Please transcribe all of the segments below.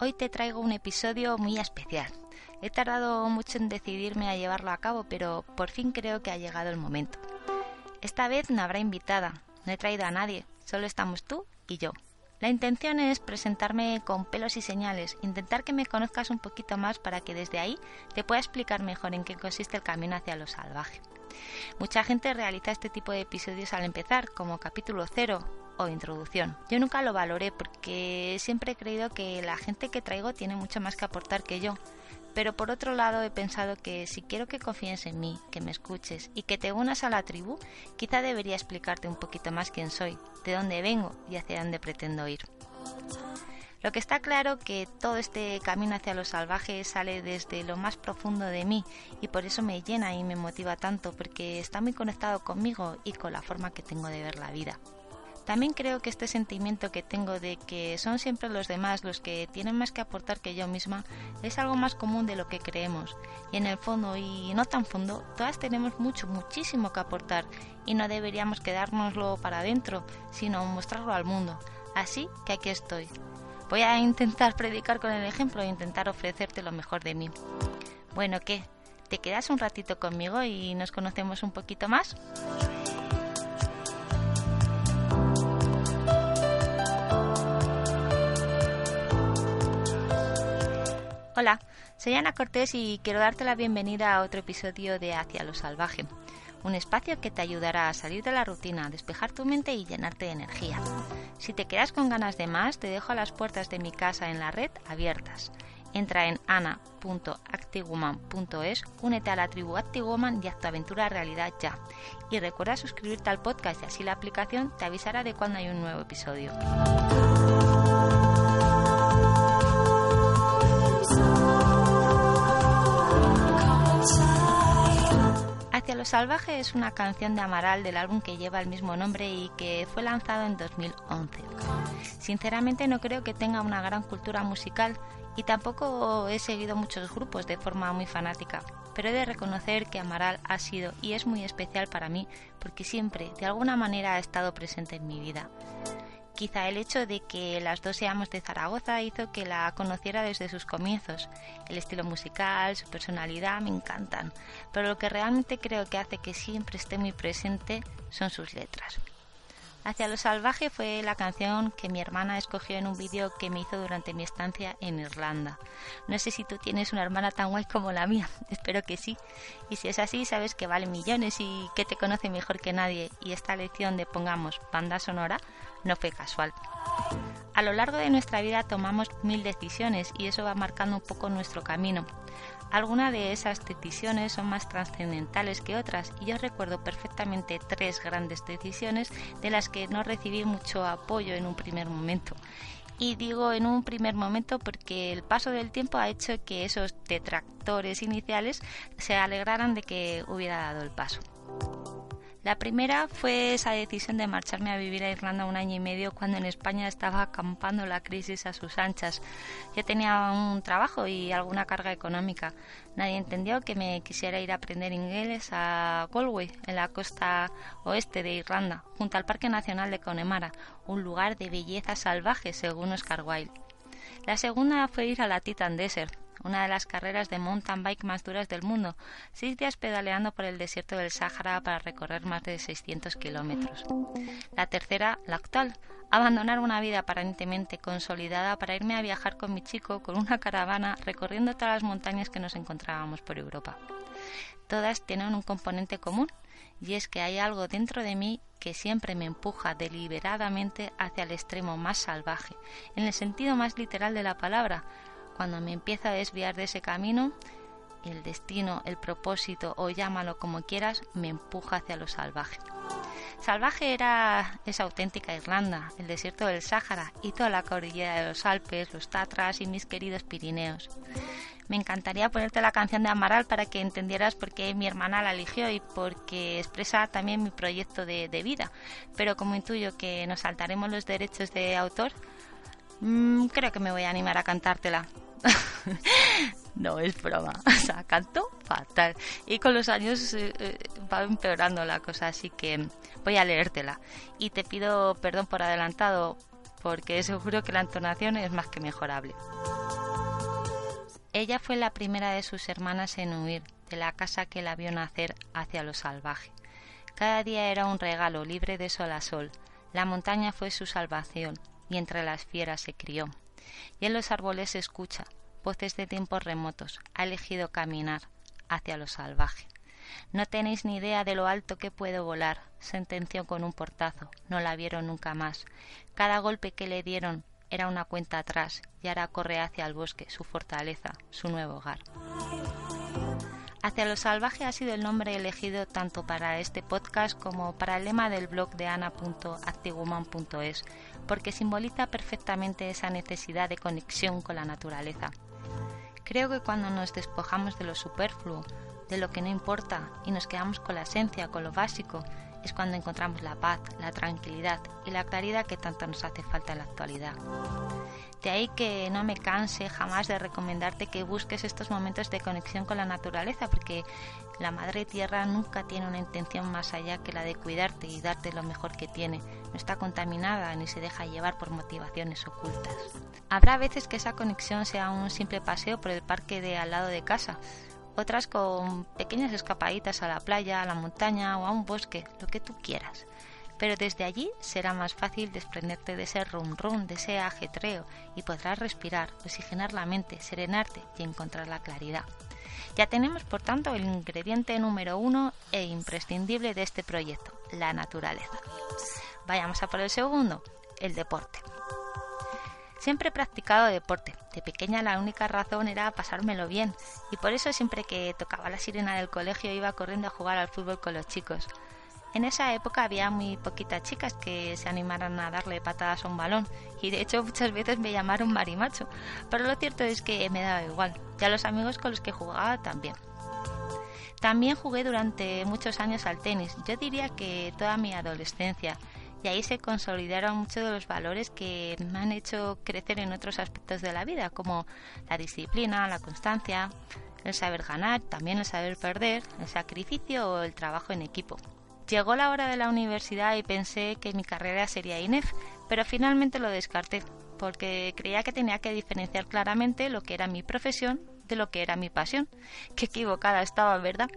Hoy te traigo un episodio muy especial. He tardado mucho en decidirme a llevarlo a cabo, pero por fin creo que ha llegado el momento. Esta vez no habrá invitada, no he traído a nadie, solo estamos tú y yo. La intención es presentarme con pelos y señales, intentar que me conozcas un poquito más para que desde ahí te pueda explicar mejor en qué consiste el camino hacia lo salvaje. Mucha gente realiza este tipo de episodios al empezar, como capítulo cero o introducción. Yo nunca lo valoré porque siempre he creído que la gente que traigo tiene mucho más que aportar que yo. Pero por otro lado he pensado que si quiero que confíes en mí, que me escuches y que te unas a la tribu, quizá debería explicarte un poquito más quién soy, de dónde vengo y hacia dónde pretendo ir. Lo que está claro que todo este camino hacia lo salvaje sale desde lo más profundo de mí y por eso me llena y me motiva tanto porque está muy conectado conmigo y con la forma que tengo de ver la vida. También creo que este sentimiento que tengo de que son siempre los demás los que tienen más que aportar que yo misma es algo más común de lo que creemos. Y en el fondo y no tan fondo, todas tenemos mucho, muchísimo que aportar y no deberíamos quedárnoslo para adentro, sino mostrarlo al mundo. Así que aquí estoy, Voy a intentar predicar con el ejemplo e intentar ofrecerte lo mejor de mí. Bueno, ¿qué? ¿Te quedas un ratito conmigo y nos conocemos un poquito más? Hola, soy Ana Cortés y quiero darte la bienvenida a otro episodio de Hacia lo Salvaje un espacio que te ayudará a salir de la rutina, despejar tu mente y llenarte de energía. Si te quedas con ganas de más, te dejo las puertas de mi casa en la red abiertas. Entra en ana.activewoman.es, únete a la tribu Activewoman y haz tu aventura realidad ya. Y recuerda suscribirte al podcast y así la aplicación te avisará de cuando hay un nuevo episodio. Lo salvaje es una canción de Amaral del álbum que lleva el mismo nombre y que fue lanzado en 2011. Sinceramente no creo que tenga una gran cultura musical y tampoco he seguido muchos grupos de forma muy fanática, pero he de reconocer que Amaral ha sido y es muy especial para mí porque siempre, de alguna manera, ha estado presente en mi vida. Quizá el hecho de que las dos seamos de Zaragoza hizo que la conociera desde sus comienzos. El estilo musical, su personalidad me encantan, pero lo que realmente creo que hace que siempre esté muy presente son sus letras. Hacia lo salvaje fue la canción que mi hermana escogió en un vídeo que me hizo durante mi estancia en Irlanda. No sé si tú tienes una hermana tan guay como la mía, espero que sí. Y si es así, sabes que vale millones y que te conoce mejor que nadie. Y esta lección de pongamos banda sonora no fue casual. A lo largo de nuestra vida tomamos mil decisiones y eso va marcando un poco nuestro camino. Algunas de esas decisiones son más trascendentales que otras y yo recuerdo perfectamente tres grandes decisiones de las que no recibí mucho apoyo en un primer momento. Y digo en un primer momento porque el paso del tiempo ha hecho que esos detractores iniciales se alegraran de que hubiera dado el paso. La primera fue esa decisión de marcharme a vivir a Irlanda un año y medio cuando en España estaba acampando la crisis a sus anchas. Yo tenía un trabajo y alguna carga económica. Nadie entendió que me quisiera ir a aprender inglés a Galway, en la costa oeste de Irlanda, junto al Parque Nacional de Connemara, un lugar de belleza salvaje según Oscar Wilde. La segunda fue ir a la Titan Desert, una de las carreras de mountain bike más duras del mundo, seis días pedaleando por el desierto del Sáhara para recorrer más de 600 kilómetros. La tercera, la actual, abandonar una vida aparentemente consolidada para irme a viajar con mi chico con una caravana recorriendo todas las montañas que nos encontrábamos por Europa. Todas tienen un componente común, y es que hay algo dentro de mí que siempre me empuja deliberadamente hacia el extremo más salvaje, en el sentido más literal de la palabra, cuando me empiezo a desviar de ese camino, el destino, el propósito o llámalo como quieras, me empuja hacia lo salvaje. Salvaje era esa auténtica Irlanda, el desierto del Sáhara y toda la cordillera de los Alpes, los Tatras y mis queridos Pirineos. Me encantaría ponerte la canción de Amaral para que entendieras por qué mi hermana la eligió y porque expresa también mi proyecto de, vida. Pero como intuyo que nos saltaremos los derechos de autor, mm, creo que me voy a animar a cantártela. no, es broma. O sea, canto fatal. Y con los años eh, eh, va empeorando la cosa, así que voy a leértela. Y te pido perdón por adelantado, porque seguro que la entonación es más que mejorable. Ella fue la primera de sus hermanas en huir de la casa que la vio nacer hacia lo salvaje. Cada día era un regalo libre de sol a sol. La montaña fue su salvación y entre las fieras se crió. Y en los árboles escucha voces de tiempos remotos. Ha elegido caminar hacia lo salvaje. No tenéis ni idea de lo alto que puedo volar, sentenció con un portazo. No la vieron nunca más. Cada golpe que le dieron era una cuenta atrás y ahora corre hacia el bosque, su fortaleza, su nuevo hogar. Hacia lo salvaje ha sido el nombre elegido tanto para este podcast como para el lema del blog de ana.actiwoman.es, porque simboliza perfectamente esa necesidad de conexión con la naturaleza. Creo que cuando nos despojamos de lo superfluo, de lo que no importa, y nos quedamos con la esencia, con lo básico, es cuando encontramos la paz, la tranquilidad y la claridad que tanto nos hace falta en la actualidad. De ahí que no me canse jamás de recomendarte que busques estos momentos de conexión con la naturaleza, porque la Madre Tierra nunca tiene una intención más allá que la de cuidarte y darte lo mejor que tiene. No está contaminada ni se deja llevar por motivaciones ocultas. Habrá veces que esa conexión sea un simple paseo por el parque de al lado de casa, otras con pequeñas escapaditas a la playa, a la montaña o a un bosque, lo que tú quieras. Pero desde allí será más fácil desprenderte de ese rum rum, de ese ajetreo, y podrás respirar, oxigenar la mente, serenarte y encontrar la claridad. Ya tenemos, por tanto, el ingrediente número uno e imprescindible de este proyecto, la naturaleza. Vayamos a por el segundo, el deporte. Siempre he practicado deporte. De pequeña la única razón era pasármelo bien y por eso siempre que tocaba la sirena del colegio iba corriendo a jugar al fútbol con los chicos. En esa época había muy poquitas chicas que se animaran a darle patadas a un balón y de hecho muchas veces me llamaron marimacho, pero lo cierto es que me daba igual, ya los amigos con los que jugaba también. También jugué durante muchos años al tenis, yo diría que toda mi adolescencia, y ahí se consolidaron muchos de los valores que me han hecho crecer en otros aspectos de la vida, como la disciplina, la constancia, el saber ganar, también el saber perder, el sacrificio o el trabajo en equipo. Llegó la hora de la universidad y pensé que mi carrera sería INEF, pero finalmente lo descarté, porque creía que tenía que diferenciar claramente lo que era mi profesión de lo que era mi pasión. Qué equivocada estaba, ¿verdad?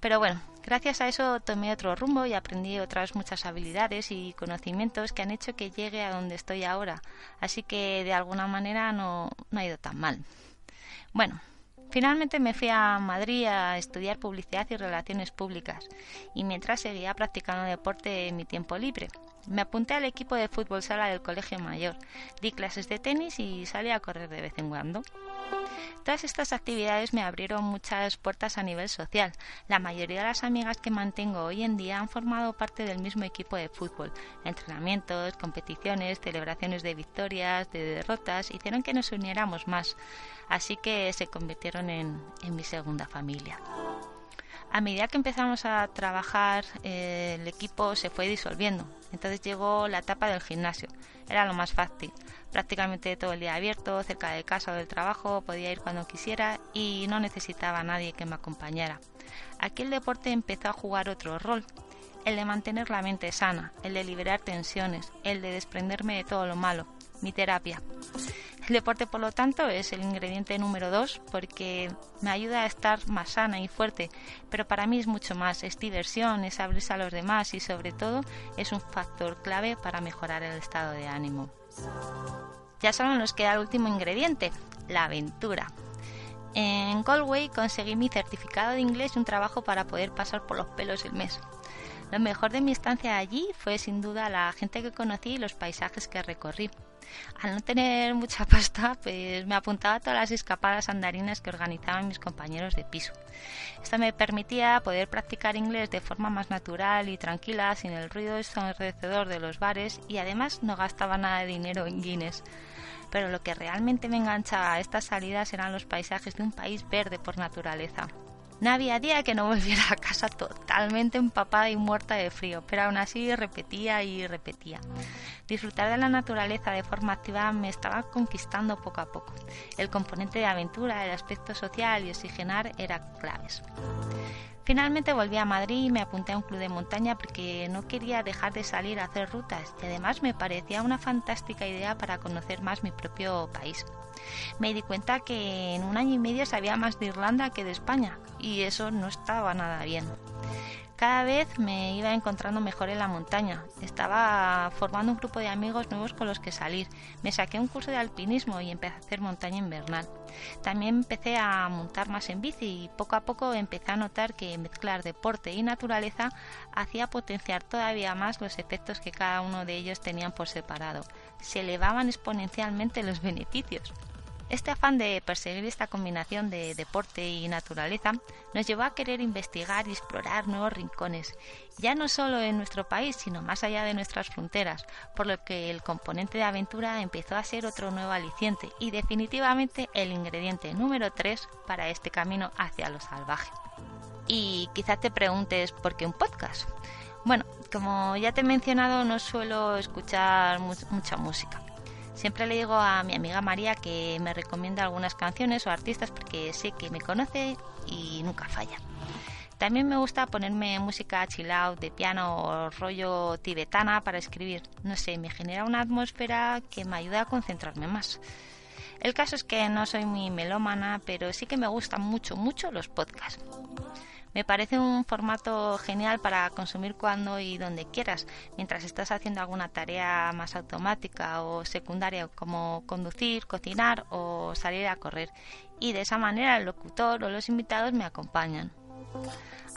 Pero bueno, gracias a eso tomé otro rumbo y aprendí otras muchas habilidades y conocimientos que han hecho que llegue a donde estoy ahora. Así que de alguna manera no, no ha ido tan mal. Bueno, Finalmente me fui a Madrid a estudiar publicidad y relaciones públicas y mientras seguía practicando deporte en mi tiempo libre. Me apunté al equipo de fútbol sala del colegio mayor, di clases de tenis y salí a correr de vez en cuando. Todas estas actividades me abrieron muchas puertas a nivel social. La mayoría de las amigas que mantengo hoy en día han formado parte del mismo equipo de fútbol. Entrenamientos, competiciones, celebraciones de victorias, de derrotas, hicieron que nos uniéramos más. Así que se convirtieron en, mi segunda familia a medida que empezamos a trabajar, eh, el equipo se fue disolviendo. Entonces llegó la etapa del gimnasio. Era lo más fácil. Prácticamente todo el día abierto, cerca de casa o del trabajo, podía ir cuando quisiera y no necesitaba a nadie que me acompañara. Aquí el deporte empezó a jugar otro rol. El de mantener la mente sana, el de liberar tensiones, el de desprenderme de todo lo malo, mi terapia. El deporte, por lo tanto, es el ingrediente número dos porque me ayuda a estar más sana y fuerte, pero para mí es mucho más, es diversión, es abrirse a los demás y sobre todo es un factor clave para mejorar el estado de ánimo. Ya solo nos queda el último ingrediente, la aventura. En Galway conseguí mi certificado de inglés y un trabajo para poder pasar por los pelos el mes. Lo mejor de mi estancia allí fue sin duda la gente que conocí y los paisajes que recorrí. Al no tener mucha pasta, pues me apuntaba a todas las escapadas andarinas que organizaban mis compañeros de piso. Esto me permitía poder practicar inglés de forma más natural y tranquila, sin el ruido ensordecedor de los bares y además no gastaba nada de dinero en guines. Pero lo que realmente me enganchaba a estas salidas eran los paisajes de un país verde por naturaleza. No había día que no volviera a casa totalmente empapada y muerta de frío, pero aún así repetía y repetía. Disfrutar de la naturaleza de forma activa me estaba conquistando poco a poco. El componente de aventura, el aspecto social y oxigenar eran claves. Finalmente volví a Madrid y me apunté a un club de montaña porque no quería dejar de salir a hacer rutas y además me parecía una fantástica idea para conocer más mi propio país. Me di cuenta que en un año y medio sabía más de Irlanda que de España y eso no estaba nada bien. Cada vez me iba encontrando mejor en la montaña. Estaba formando un grupo de amigos nuevos con los que salir. Me saqué un curso de alpinismo y empecé a hacer montaña invernal. También empecé a montar más en bici y poco a poco empecé a notar que mezclar deporte y naturaleza hacía potenciar todavía más los efectos que cada uno de ellos tenían por separado. Se elevaban exponencialmente los beneficios. Este afán de perseguir esta combinación de deporte y naturaleza nos llevó a querer investigar y explorar nuevos rincones, ya no solo en nuestro país, sino más allá de nuestras fronteras, por lo que el componente de aventura empezó a ser otro nuevo aliciente y definitivamente el ingrediente número 3 para este camino hacia lo salvaje. Y quizás te preguntes por qué un podcast. Bueno, como ya te he mencionado, no suelo escuchar mucha música Siempre le digo a mi amiga María que me recomienda algunas canciones o artistas porque sé que me conoce y nunca falla. También me gusta ponerme música chill out de piano o rollo tibetana para escribir. No sé, me genera una atmósfera que me ayuda a concentrarme más. El caso es que no soy muy melómana, pero sí que me gustan mucho, mucho los podcasts. Me parece un formato genial para consumir cuando y donde quieras, mientras estás haciendo alguna tarea más automática o secundaria como conducir, cocinar o salir a correr. Y de esa manera el locutor o los invitados me acompañan.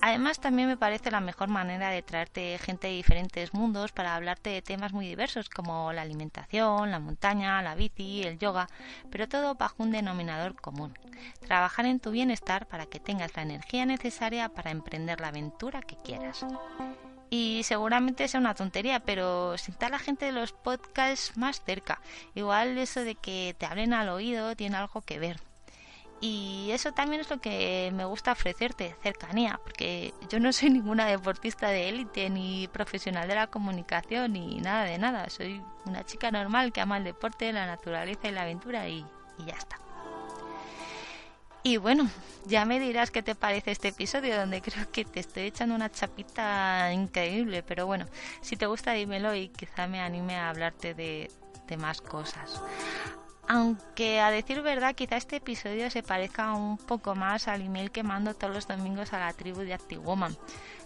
Además, también me parece la mejor manera de traerte gente de diferentes mundos para hablarte de temas muy diversos como la alimentación, la montaña, la bici, el yoga, pero todo bajo un denominador común. Trabajar en tu bienestar para que tengas la energía necesaria para emprender la aventura que quieras. Y seguramente sea una tontería, pero sienta la gente de los podcasts más cerca. Igual eso de que te hablen al oído tiene algo que ver. Y eso también es lo que me gusta ofrecerte, cercanía, porque yo no soy ninguna deportista de élite, ni profesional de la comunicación, ni nada de nada. Soy una chica normal que ama el deporte, la naturaleza y la aventura y, ya está. Y bueno, ya me dirás qué te parece este episodio, donde creo que te estoy echando una chapita increíble, pero bueno, si te gusta dímelo y quizá me anime a hablarte de más cosas. Aunque a decir verdad, quizá este episodio se parezca un poco más al email que mando todos los domingos a la tribu de Actiwoman.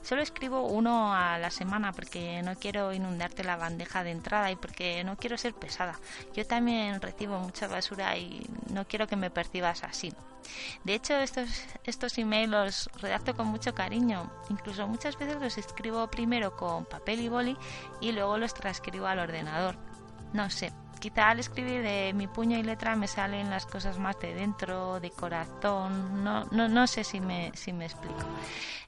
Solo escribo uno a la semana porque no quiero inundarte la bandeja de entrada y porque no quiero ser pesada. Yo también recibo mucha basura y no quiero que me percibas así. De hecho, estos, estos emails los redacto con mucho cariño. Incluso muchas veces los escribo primero con papel y boli y luego los transcribo al ordenador. No sé, quizá al escribir de mi puño y letra me salen las cosas más de dentro, de corazón, no, no, no sé si me, si me explico.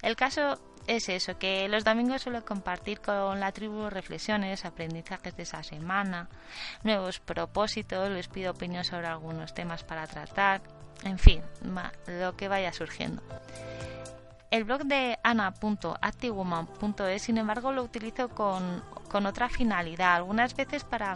El caso es eso, que los domingos suelo compartir con la tribu reflexiones, aprendizajes de esa semana, nuevos propósitos, les pido opinión sobre algunos temas para tratar, en fin, lo que vaya surgiendo. El blog de ana.activewoman.es, sin embargo, lo utilizo con, con, otra finalidad, algunas veces para,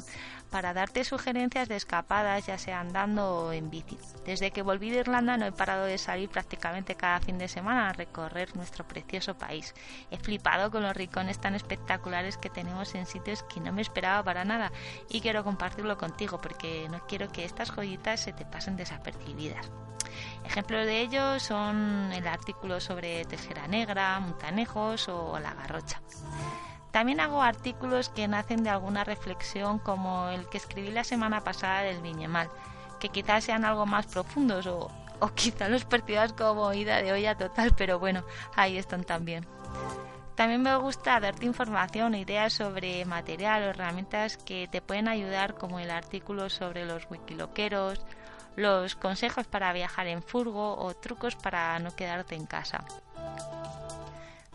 para darte sugerencias de escapadas, ya sea andando o en bici. Desde que volví de Irlanda no he parado de salir prácticamente cada fin de semana a recorrer nuestro precioso país. He flipado con los rincones tan espectaculares que tenemos en sitios que no me esperaba para nada y quiero compartirlo contigo porque no quiero que estas joyitas se te pasen desapercibidas. Ejemplos de ello son el artículo sobre Tejera Negra, Montanejos o La Garrocha. También hago artículos que nacen de alguna reflexión como el que escribí la semana pasada del Viñemal, que quizás sean algo más profundos o, o quizás los percibas como ida de olla total, pero bueno, ahí están también. también me gusta darte información, ideas sobre material o herramientas que te pueden ayudar, como el artículo sobre los wikiloqueros, los consejos para viajar en furgo o trucos para no quedarte en casa.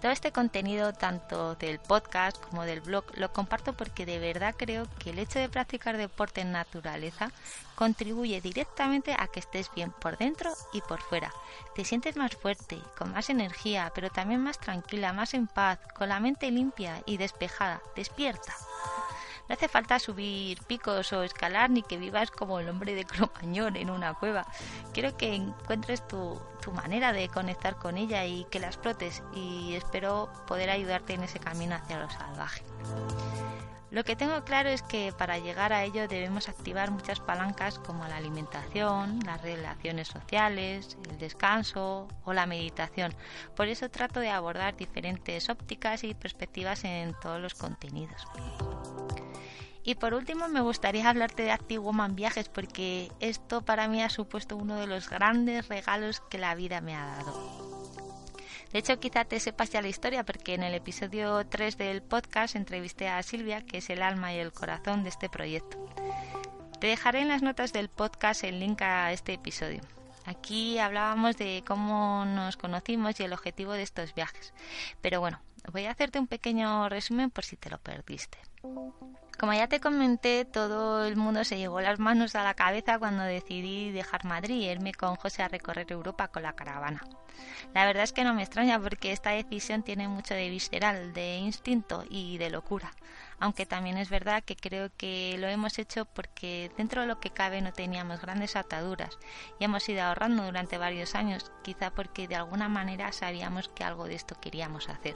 Todo este contenido, tanto del podcast como del blog, lo comparto porque de verdad creo que el hecho de practicar deporte en naturaleza contribuye directamente a que estés bien por dentro y por fuera. Te sientes más fuerte, con más energía, pero también más tranquila, más en paz, con la mente limpia y despejada, despierta. No hace falta subir picos o escalar ni que vivas como el hombre de Cromañón en una cueva. Quiero que encuentres tu, tu manera de conectar con ella y que la explotes y espero poder ayudarte en ese camino hacia lo salvaje. Lo que tengo claro es que para llegar a ello debemos activar muchas palancas como la alimentación, las relaciones sociales, el descanso o la meditación. Por eso trato de abordar diferentes ópticas y perspectivas en todos los contenidos. Y por último me gustaría hablarte de Active Woman Viajes porque esto para mí ha supuesto uno de los grandes regalos que la vida me ha dado. De hecho, quizá te sepas ya la historia porque en el episodio 3 del podcast entrevisté a Silvia, que es el alma y el corazón de este proyecto. Te dejaré en las notas del podcast el link a este episodio. Aquí hablábamos de cómo nos conocimos y el objetivo de estos viajes. Pero bueno, voy a hacerte un pequeño resumen por si te lo perdiste. Como ya te comenté, todo el mundo se llevó las manos a la cabeza cuando decidí dejar Madrid y irme con José a recorrer Europa con la caravana. La verdad es que no me extraña porque esta decisión tiene mucho de visceral, de instinto y de locura. Aunque también es verdad que creo que lo hemos hecho porque dentro de lo que cabe no teníamos grandes ataduras y hemos ido ahorrando durante varios años, quizá porque de alguna manera sabíamos que algo de esto queríamos hacer.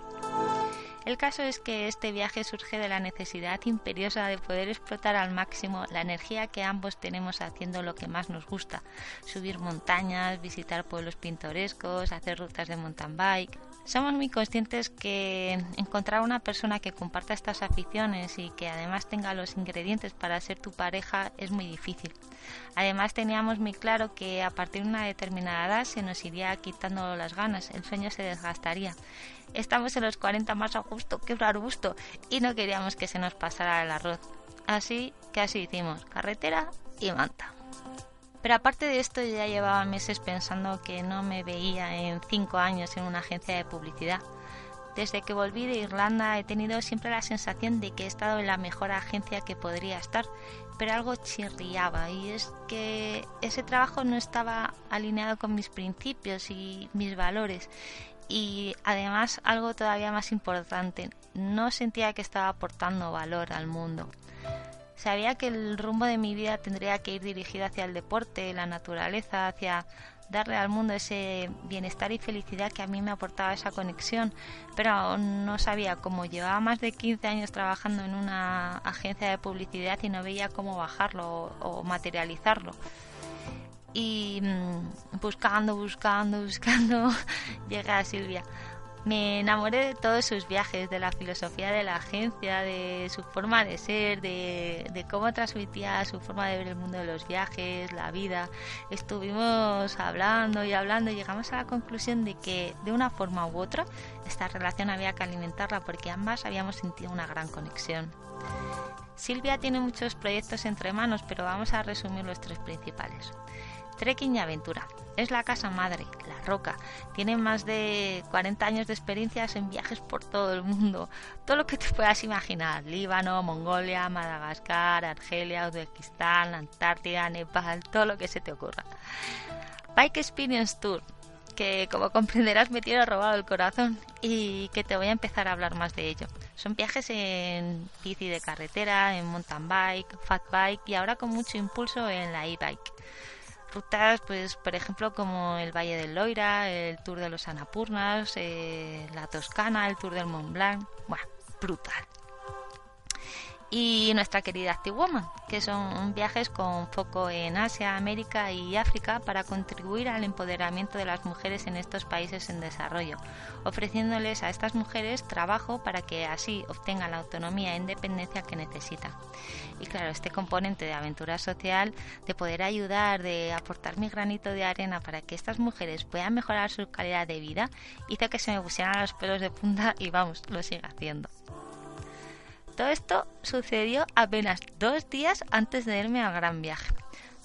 El caso es que este viaje surge de la necesidad imperiosa de poder explotar al máximo la energía que ambos tenemos haciendo lo que más nos gusta, subir montañas, visitar pueblos pintorescos, hacer rutas de mountain bike. Somos muy conscientes que encontrar una persona que comparta estas aficiones y que además tenga los ingredientes para ser tu pareja es muy difícil. Además teníamos muy claro que a partir de una determinada edad se nos iría quitando las ganas, el sueño se desgastaría Estamos en los 40 más a gusto que un arbusto y no queríamos que se nos pasara el arroz. Así que así hicimos, carretera y manta. Pero aparte de esto, ya llevaba meses pensando que no me veía en cinco años en una agencia de publicidad. Desde que volví de Irlanda he tenido siempre la sensación de que he estado en la mejor agencia que podría estar, pero algo chirriaba y es que ese trabajo no estaba alineado con mis principios y mis valores y además algo todavía más importante, no sentía que estaba aportando valor al mundo. Sabía que el rumbo de mi vida tendría que ir dirigido hacia el deporte, la naturaleza, hacia darle al mundo ese bienestar y felicidad que a mí me aportaba esa conexión, pero no sabía cómo. Llevaba más de 15 años trabajando en una agencia de publicidad y no veía cómo bajarlo o materializarlo y mm, buscando, buscando, buscando, llegué a Silvia. Me enamoré de todos sus viajes, de la filosofía de la agencia, de su forma de ser, de, cómo transmitía su forma de ver el mundo de los viajes, la vida. Estuvimos hablando y hablando y llegamos a la conclusión de que de una forma u otra esta relación había que alimentarla porque ambas habíamos sentido una gran conexión. Silvia tiene muchos proyectos entre manos, pero vamos a resumir los tres principales. Trekking y aventura. Es la casa madre, La Roca. Tiene más de 40 años de experiencias en viajes por todo el mundo. Todo lo que te puedas imaginar. Líbano, Mongolia, Madagascar, Argelia, Uzbekistán, Antártida, Nepal, todo lo que se te ocurra. Bike Experience Tour que como comprenderás me tiene robado el corazón y que te voy a empezar a hablar más de ello. Son viajes en bici de carretera, en mountain bike, fat bike y ahora con mucho impulso en la e-bike rutas, pues por ejemplo como el Valle del Loira, el Tour de los Anapurnas, eh, la Toscana, el Tour del Mont Blanc, bueno, brutal. Y nuestra querida Actiwoman, que son viajes con foco en Asia, América y África para contribuir al empoderamiento de las mujeres en estos países en desarrollo, ofreciéndoles a estas mujeres trabajo para que así obtengan la autonomía e independencia que necesitan. Y claro, este componente de aventura social, de poder ayudar, de aportar mi granito de arena para que estas mujeres puedan mejorar su calidad de vida, hizo que se me pusieran los pelos de punta y vamos, lo sigue haciendo. Todo esto sucedió apenas dos días antes de irme al gran viaje.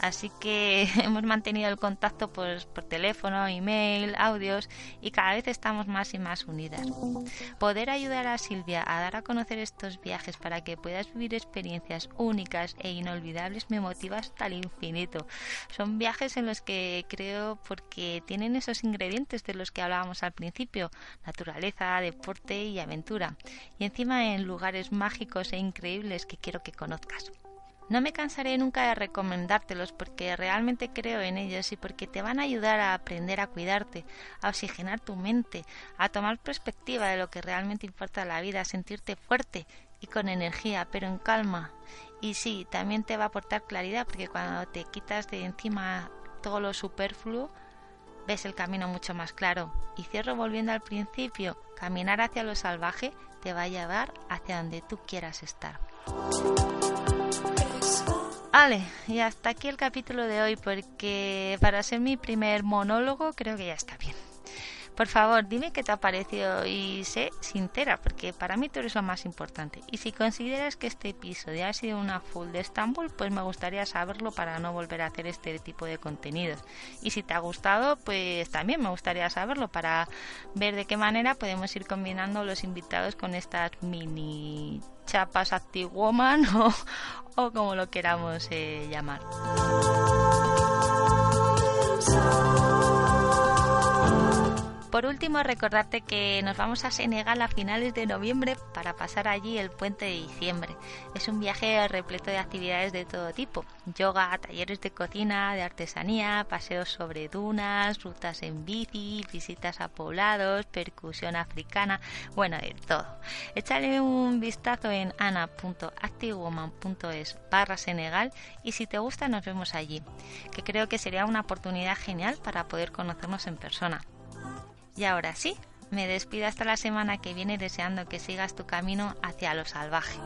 Así que hemos mantenido el contacto por, por, teléfono, email, audios y cada vez estamos más y más unidas. Poder ayudar a Silvia a dar a conocer estos viajes para que puedas vivir experiencias únicas e inolvidables me motiva hasta el infinito. Son viajes en los que creo porque tienen esos ingredientes de los que hablábamos al principio, naturaleza, deporte y aventura. Y encima en lugares mágicos e increíbles que quiero que conozcas. No me cansaré nunca de recomendártelos porque realmente creo en ellos y porque te van a ayudar a aprender a cuidarte, a oxigenar tu mente, a tomar perspectiva de lo que realmente importa en la vida, a sentirte fuerte y con energía, pero en calma. Y sí, también te va a aportar claridad porque cuando te quitas de encima todo lo superfluo, ves el camino mucho más claro. Y cierro volviendo al principio, caminar hacia lo salvaje te va a llevar hacia donde tú quieras estar. Vale, y hasta aquí el capítulo de hoy porque para ser mi primer monólogo creo que ya está bien. Por favor, dime qué te ha parecido y sé sincera, porque para mí tú eres lo más importante. Y si consideras que este episodio ha sido una full de Estambul, pues me gustaría saberlo para no volver a hacer este tipo de contenidos. Y si te ha gustado, pues también me gustaría saberlo para ver de qué manera podemos ir combinando los invitados con estas mini chapas Active Woman o, como lo queramos eh, llamar. Por último, recordarte que nos vamos a Senegal a finales de noviembre para pasar allí el puente de diciembre. Es un viaje repleto de actividades de todo tipo. Yoga, talleres de cocina, de artesanía, paseos sobre dunas, rutas en bici, visitas a poblados, percusión africana, bueno, de todo. Échale un vistazo en ana.activewoman.es barra Senegal y si te gusta nos vemos allí, que creo que sería una oportunidad genial para poder conocernos en persona. Y ahora sí, me despido hasta la semana que viene deseando que sigas tu camino hacia lo salvaje.